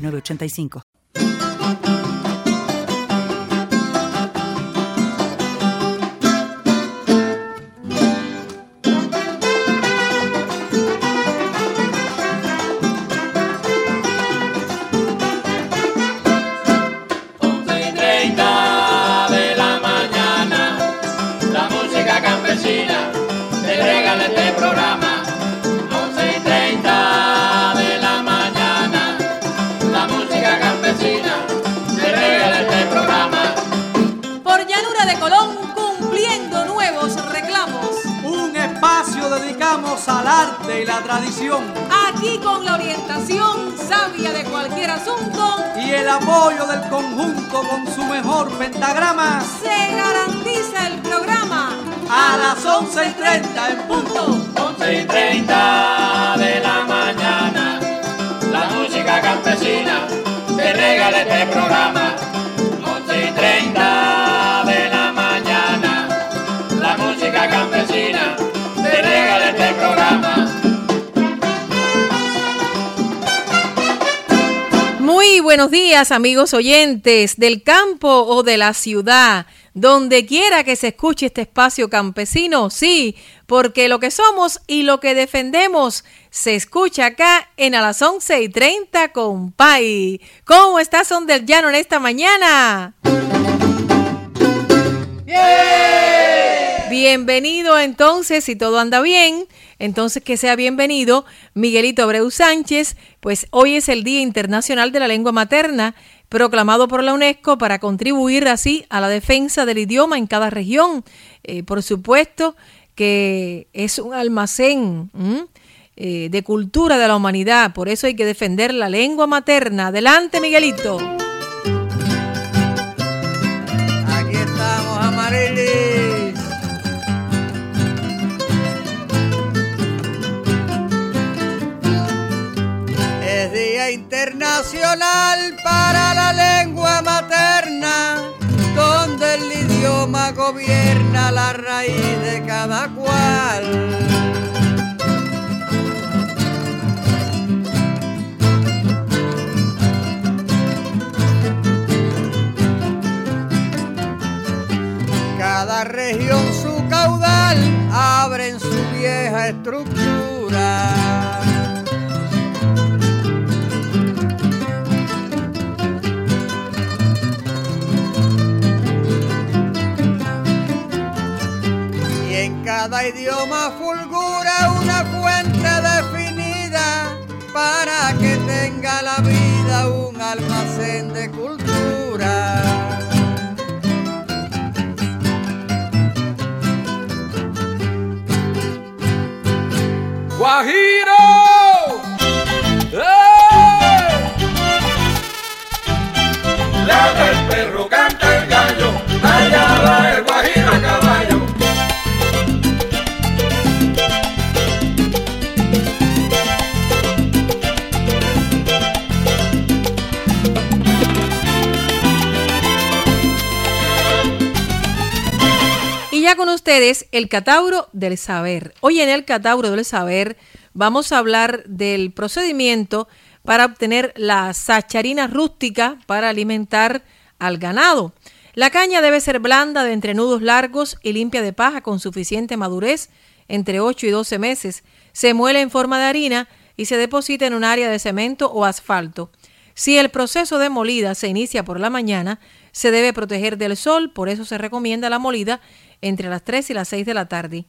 85 la tradición. Aquí con la orientación sabia de cualquier asunto. Y el apoyo del conjunto con su mejor pentagrama. Se garantiza el programa. A las 11 y 30 en punto. 11 y 30 de la mañana. La música campesina te regala este programa. Buenos días amigos oyentes del campo o de la ciudad. Donde quiera que se escuche este espacio campesino, sí, porque lo que somos y lo que defendemos se escucha acá en a las 11 y 30 con Pai. ¿Cómo estás, Son del Llano, en esta mañana? Bienvenido entonces, si todo anda bien, entonces que sea bienvenido Miguelito Abreu Sánchez, pues hoy es el Día Internacional de la Lengua Materna, proclamado por la UNESCO para contribuir así a la defensa del idioma en cada región. Eh, por supuesto que es un almacén eh, de cultura de la humanidad, por eso hay que defender la lengua materna. Adelante, Miguelito. Internacional para la lengua materna, donde el idioma gobierna la raíz de cada cual. Cada región su caudal abre en su vieja estructura. Cada idioma fulgura una fuente definida para que tenga la vida un almacén de cultura. Guajiro. ¡Eh! el perro, el Catauro del Saber. Hoy en el Catauro del Saber vamos a hablar del procedimiento para obtener la sacharina rústica para alimentar al ganado. La caña debe ser blanda de entrenudos largos y limpia de paja con suficiente madurez, entre 8 y 12 meses. Se muele en forma de harina y se deposita en un área de cemento o asfalto. Si el proceso de molida se inicia por la mañana, se debe proteger del sol, por eso se recomienda la molida entre las 3 y las 6 de la tarde.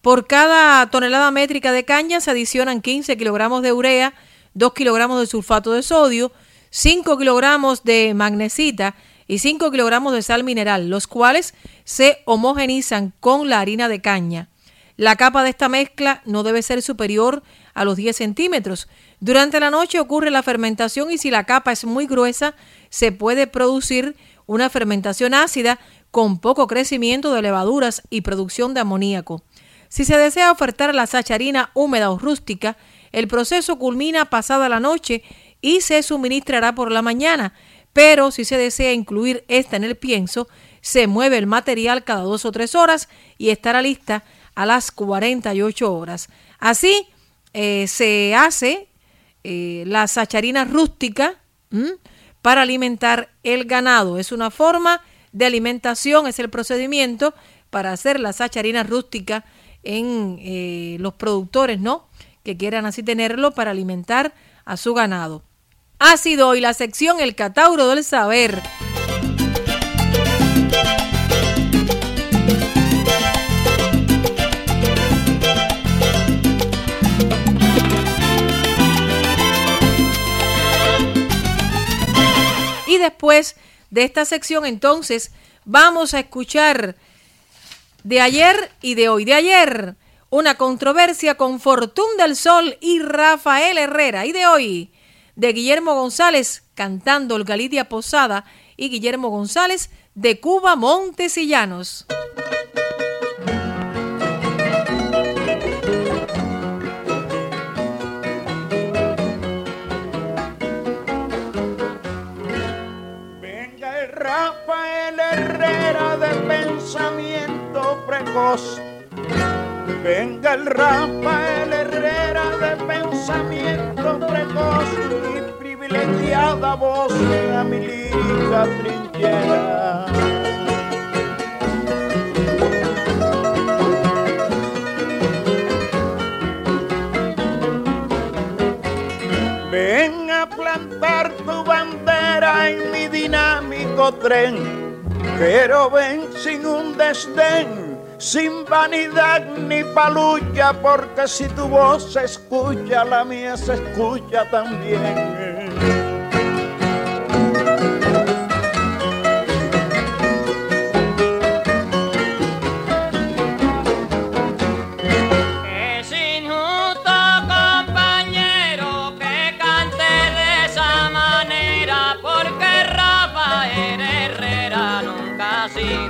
Por cada tonelada métrica de caña se adicionan 15 kilogramos de urea, 2 kilogramos de sulfato de sodio, 5 kilogramos de magnesita y 5 kilogramos de sal mineral, los cuales se homogenizan con la harina de caña. La capa de esta mezcla no debe ser superior a los 10 centímetros. Durante la noche ocurre la fermentación y si la capa es muy gruesa, se puede producir una fermentación ácida con poco crecimiento de levaduras y producción de amoníaco. Si se desea ofertar la sacharina húmeda o rústica, el proceso culmina pasada la noche y se suministrará por la mañana, pero si se desea incluir esta en el pienso, se mueve el material cada dos o tres horas y estará lista a las 48 horas. Así eh, se hace eh, la sacharina rústica para alimentar el ganado. Es una forma de alimentación, es el procedimiento para hacer la sacharina rústica en eh, los productores, ¿no? Que quieran así tenerlo para alimentar a su ganado. Ha sido hoy la sección El Catauro del Saber. Y después de esta sección, entonces, vamos a escuchar de ayer y de hoy. De ayer, una controversia con Fortún del Sol y Rafael Herrera. Y de hoy, de Guillermo González cantando el Galidia Posada y Guillermo González de Cuba Montesillanos. Venga pensamiento precoz Venga el Rafael Herrera de pensamiento precoz y privilegiada voz a mi lírica trinchera. Ven a plantar tu bandera en mi dinámico tren, pero ven sin un desdén sin vanidad ni palucha, porque si tu voz se escucha, la mía se escucha también. Se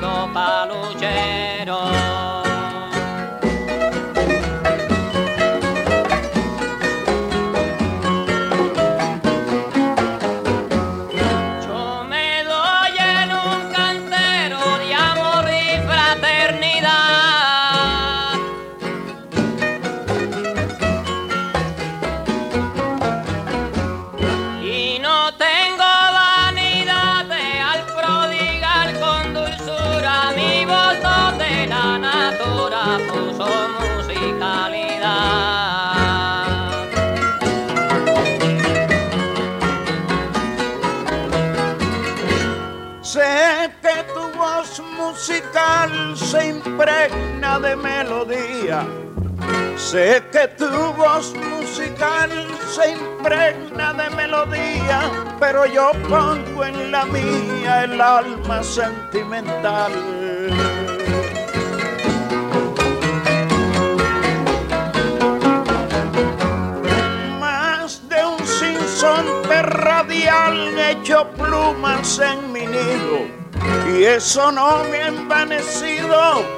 Sé que tu voz musical se impregna de melodía, pero yo pongo en la mía el alma sentimental. Más de un sinsonte radial hecho plumas en mi nido y eso no me ha envanecido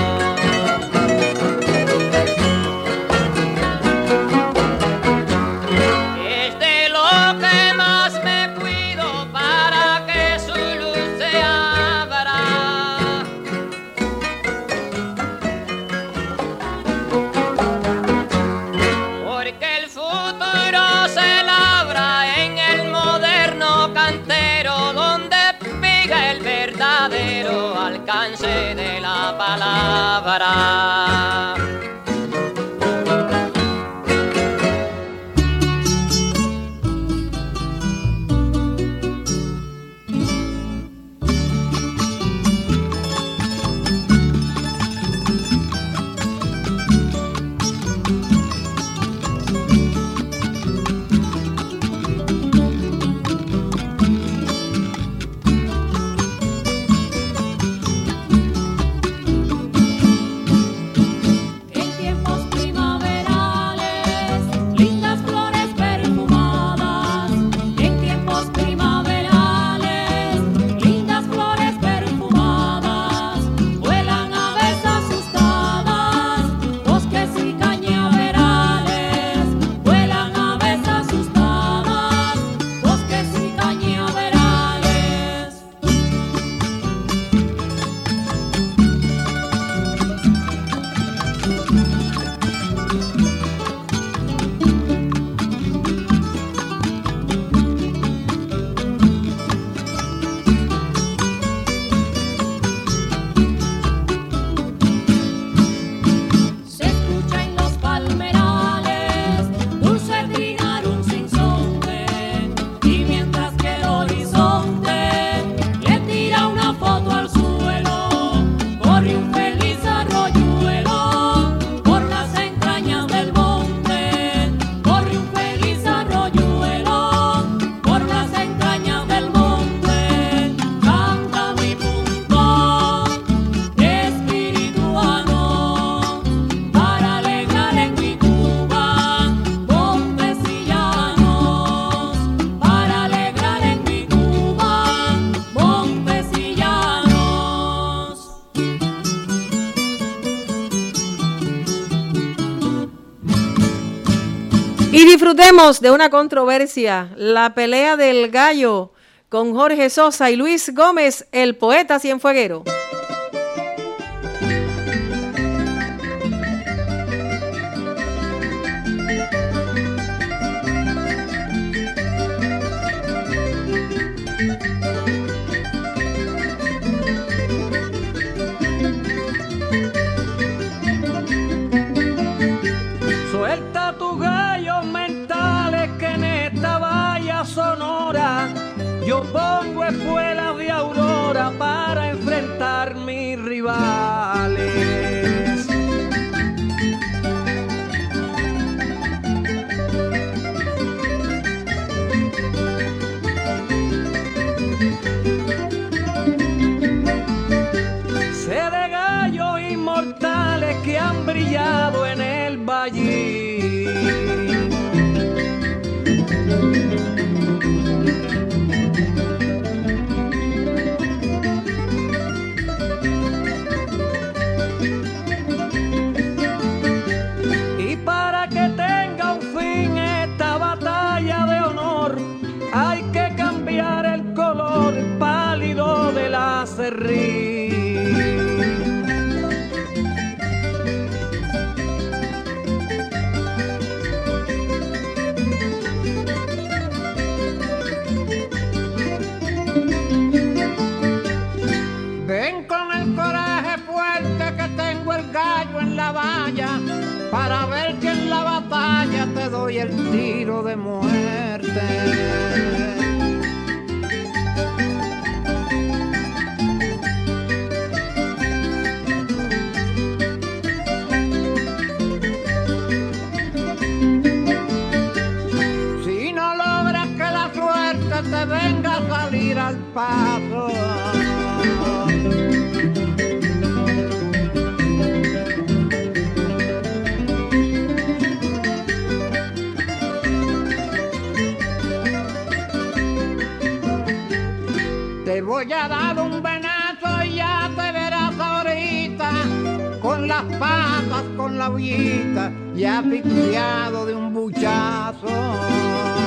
から disfrutemos de una controversia, la pelea del gallo con Jorge Sosa y Luis Gómez, el poeta cienfueguero. río. Voy a dar un venazo y ya te verás ahorita con las patas, con la uñita, ya piqueado de un buchazo.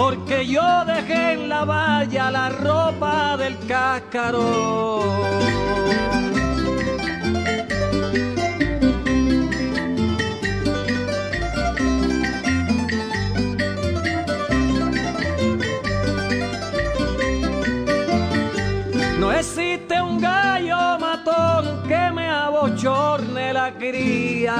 Porque yo dejé en la valla la ropa del cascarón. No existe un gallo matón que me abochorne la cría.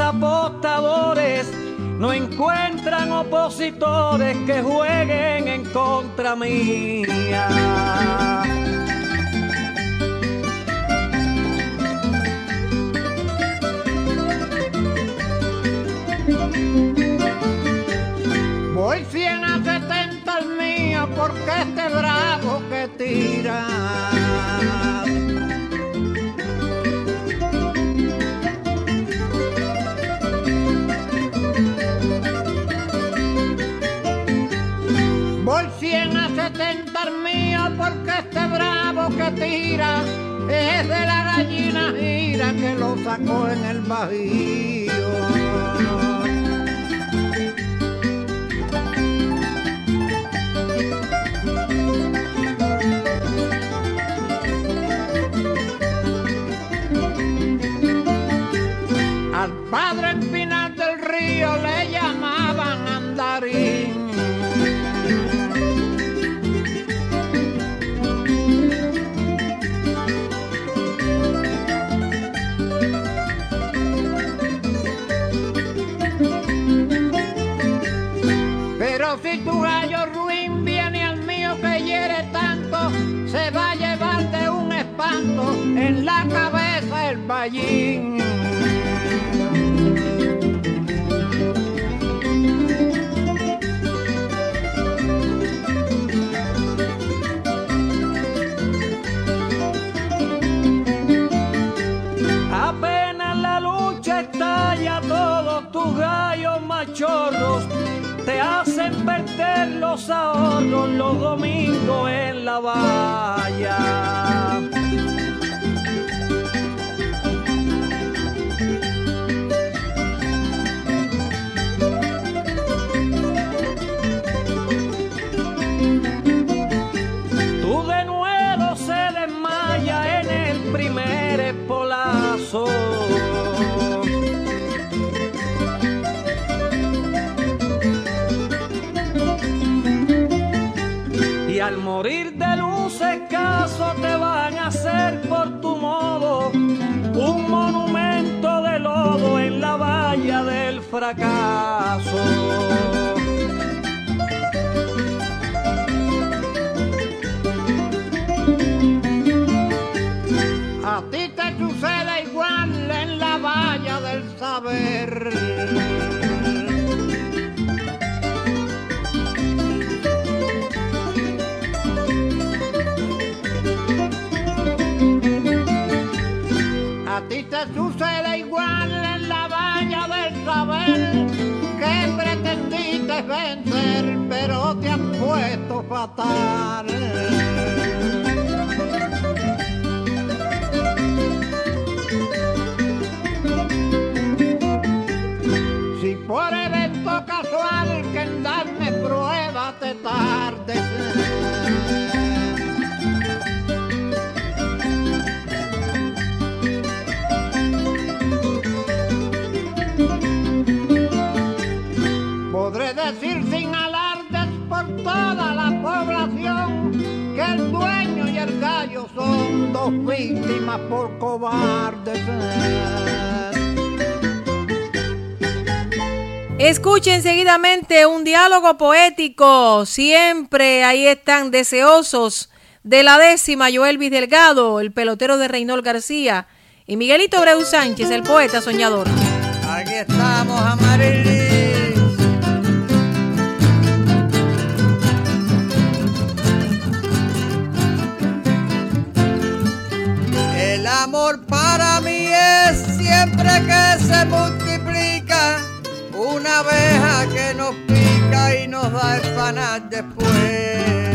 Apostadores no encuentran opositores que jueguen en contra mía. Voy 100 a 70 al mío porque este bravo que tira es de la gallina gira que lo sacó en el bajío. Al padre hacen perder los ahorros los domingos en la valla. Del saber. A ti te sucede igual en la que pretendiste vencer, pero te has puesto fatal. Si por evento casual que en darme prueba te tardes. Víctimas por cobardes. Escuchen seguidamente un diálogo poético. Siempre ahí están deseosos de la décima Joelvis Delgado, el pelotero de Reynol García, y Miguelito Breu Sánchez, el poeta soñador. Aquí estamos, Amarilis. Amor para mí es siempre que se multiplica, una abeja que nos pica y nos da espanar después.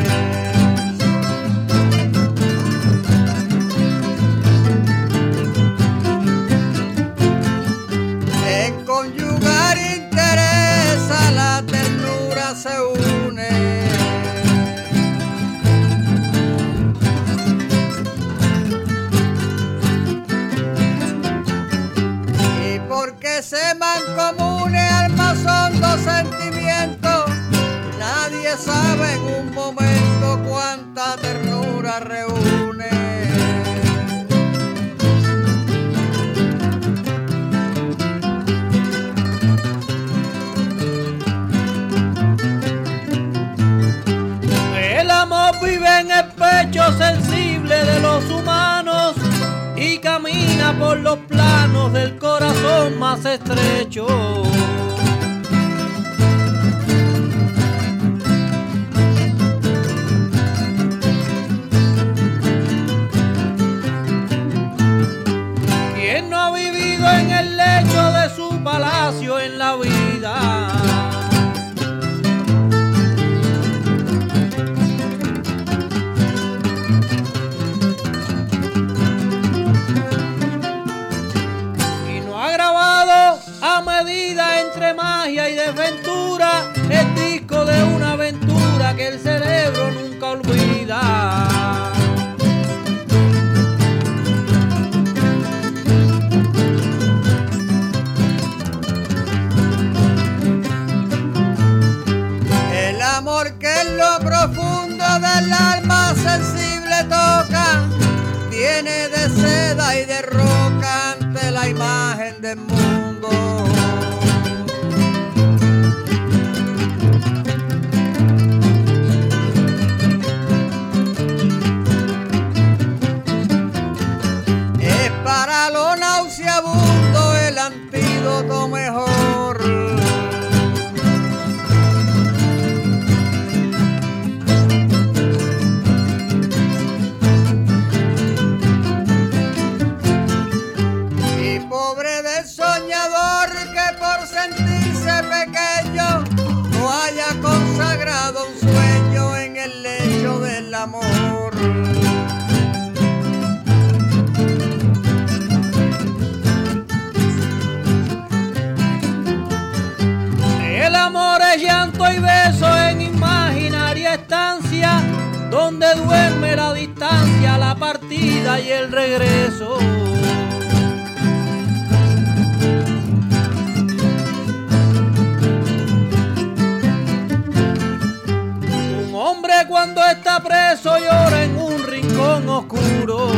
Cuando está preso llora en un rincón oscuro.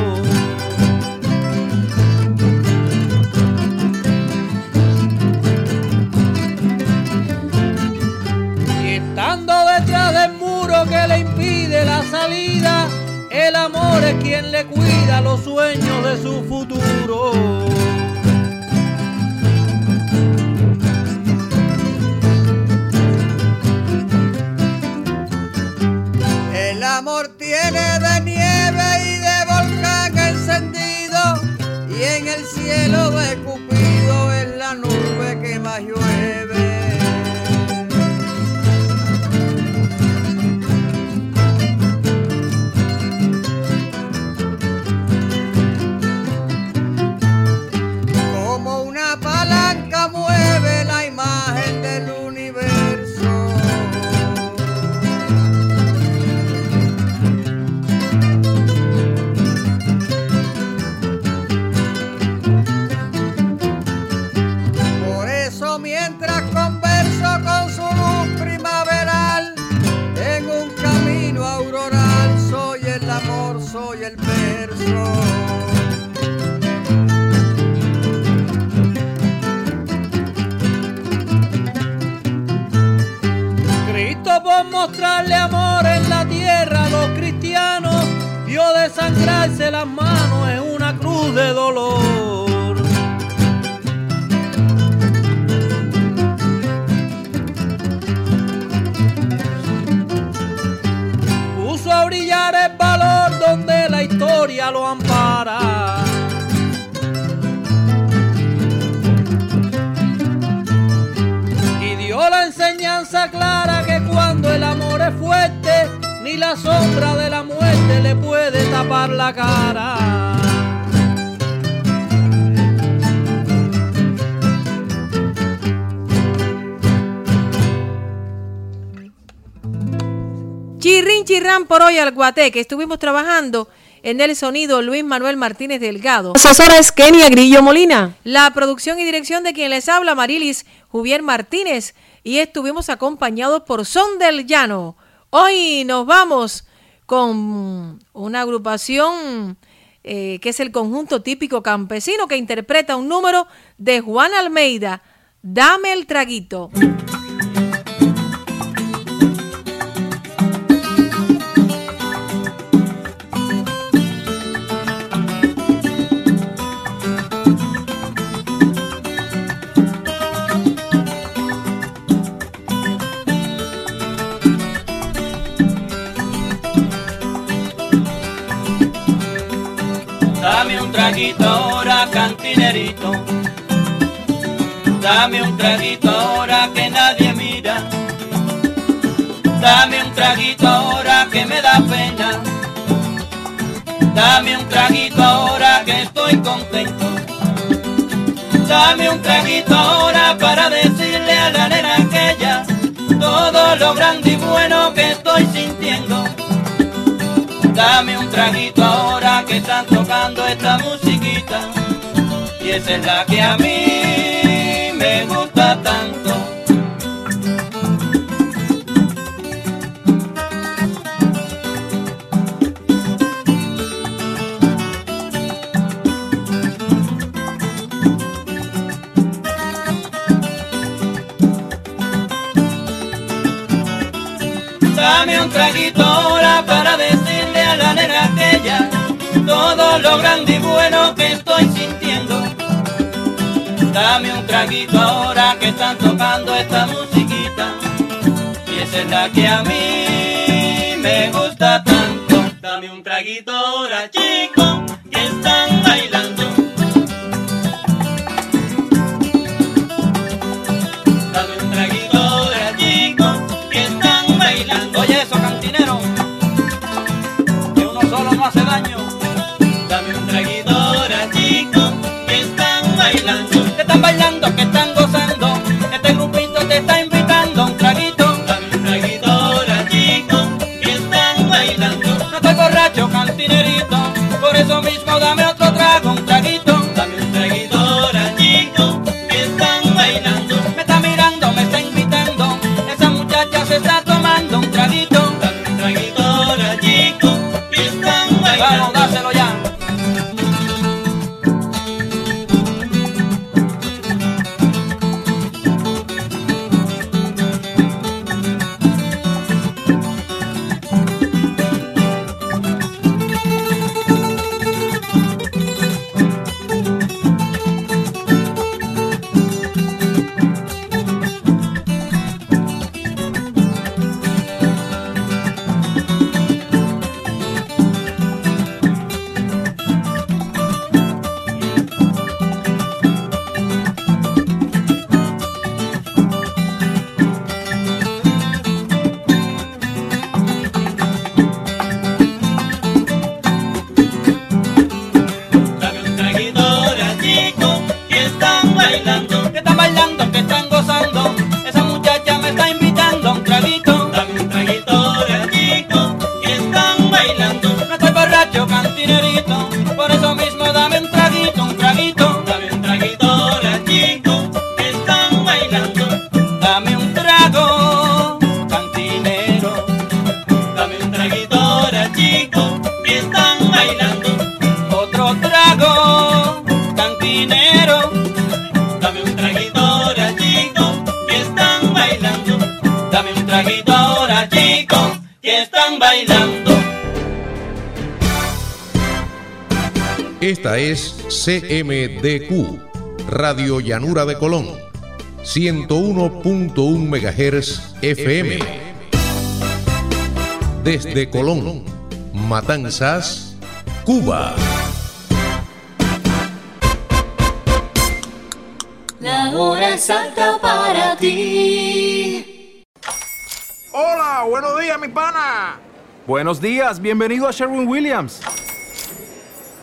Y estando detrás del muro que le impide la salida, el amor es quien le cuida los sueños de su futuro. En el lo ampara. y dio la enseñanza clara que cuando el amor es fuerte, ni la sombra de la muerte le puede tapar la cara. Chirrin chirrán por hoy al guaté que estuvimos trabajando en el sonido Luis Manuel Martínez Delgado. Asesora es Kenia Grillo Molina. La producción y dirección de quien les habla, Marilis Juvier Martínez, y estuvimos acompañados por Son del Llano. Hoy nos vamos con una agrupación eh, que es el conjunto típico campesino que interpreta un número de Juan Almeida, Dame el traguito. Cantinerito. Dame un traguito ahora que nadie mira. Dame un traguito ahora que me da pena. Dame un traguito ahora que estoy contento. Dame un traguito ahora para decirle a la nena aquella todo lo grande y bueno que estoy sintiendo. Dame un traguito ahora que están tocando esta musiquita. Y esa es la que a mí me gusta tanto. Dame un traguito ahora para decirle a la nena aquella todo lo grande y bueno que estoy sintiendo. Dame un traguito ahora que están tocando esta musiquita. Y esa es la que a mí me gusta Esta es CMDQ, Radio Llanura de Colón, 101.1 MHz FM. Desde Colón, Matanzas, Cuba. La hora exacta para ti. Hola, buenos días, mi pana. Buenos días, bienvenido a Sherwin Williams.